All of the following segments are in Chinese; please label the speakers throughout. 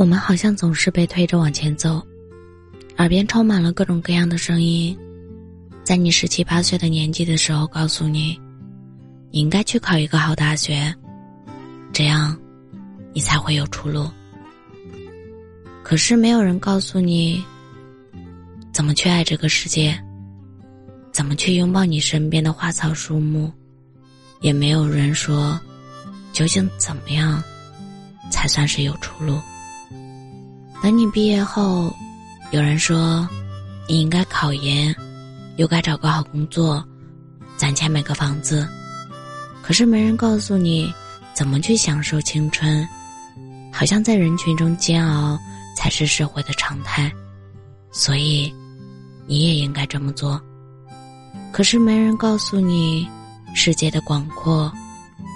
Speaker 1: 我们好像总是被推着往前走，耳边充满了各种各样的声音，在你十七八岁的年纪的时候，告诉你，你应该去考一个好大学，这样，你才会有出路。可是没有人告诉你，怎么去爱这个世界，怎么去拥抱你身边的花草树木，也没有人说，究竟怎么样，才算是有出路。等你毕业后，有人说，你应该考研，又该找个好工作，攒钱买个房子。可是没人告诉你，怎么去享受青春，好像在人群中煎熬才是社会的常态，所以，你也应该这么做。可是没人告诉你，世界的广阔，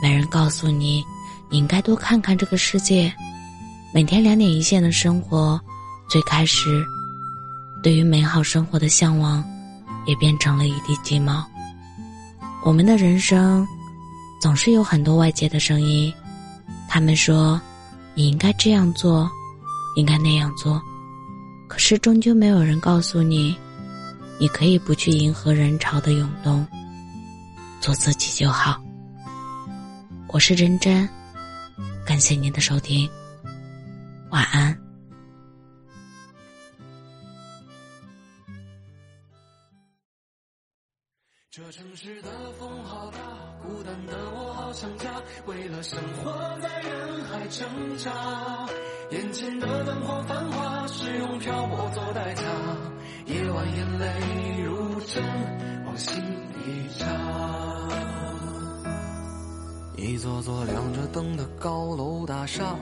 Speaker 1: 没人告诉你，你应该多看看这个世界。每天两点一线的生活，最开始，对于美好生活的向往，也变成了一地鸡毛。我们的人生，总是有很多外界的声音，他们说，你应该这样做，应该那样做，可是终究没有人告诉你，你可以不去迎合人潮的涌动，做自己就好。我是真真，感谢您的收听。晚安。
Speaker 2: 这城市的风好大，孤单的我好想家。为了生活在人海挣扎，眼前的灯火繁华是用漂泊做代价。夜晚眼泪如针往心里扎。一座座亮着灯的高楼大厦。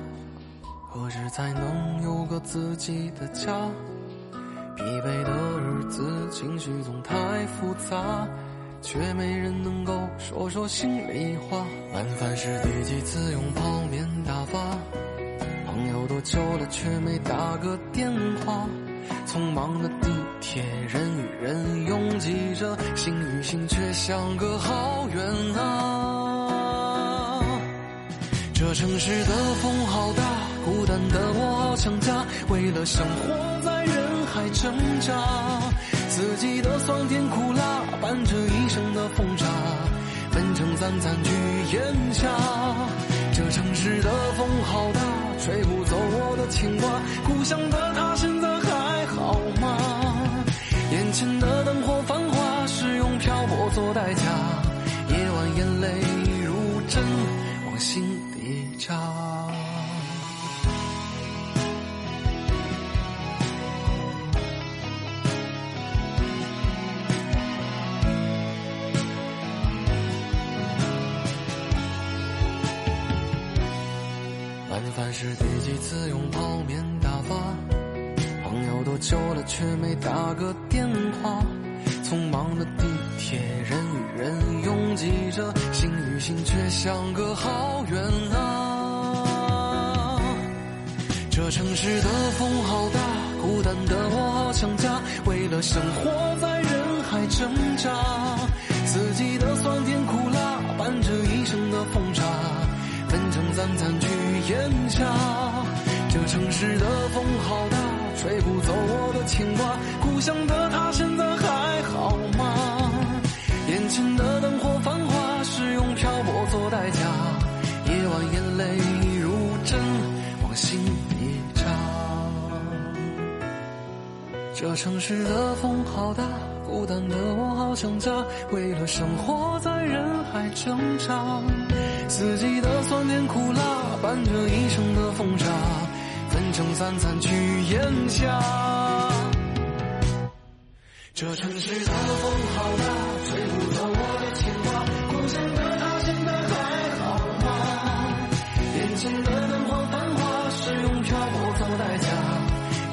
Speaker 2: 何时才能有个自己的家？疲惫的日子，情绪总太复杂，却没人能够说说心里话。晚饭是第几次用泡面打发？朋友多久了，却没打个电话。匆忙的地铁，人与人拥挤着，心与心却相隔好远啊！这城市的风好大。孤单的我好想家，为了生活在人海挣扎，四季的酸甜苦辣伴着一生的风沙，分成三餐去咽下。这城市的风好大，吹不走我的牵挂，故乡的他现在还好吗？眼前的灯火繁华是用漂泊做代价，夜晚眼泪如针往心底扎。是第几次用泡面打发？朋友多久了，却没打个电话。匆忙的地铁，人与人拥挤着，心与心却相隔好远啊！这城市的风好大，孤单的我好想家。为了生活在人海挣扎，四季的酸甜苦辣，伴着一生的风沙。分成三餐去咽下，这城市的风好大，吹不走我的牵挂。故乡的他现在还好吗？眼前的灯火繁华是用漂泊做代价，夜晚眼泪如针往心里扎。这城市的风好大，孤单的我好想家。为了生活在人海挣扎。四季的酸甜苦辣，伴着一生的风沙，分成三餐去咽下。这城市的风好大，吹不走我的牵挂。故乡的他现在还好吗？眼前的灯火繁华，是用漂泊作代价。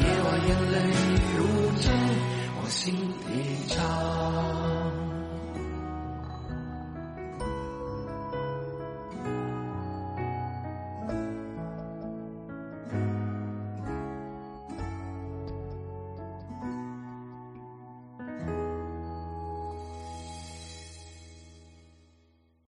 Speaker 2: 夜晚眼泪如针往心里扎。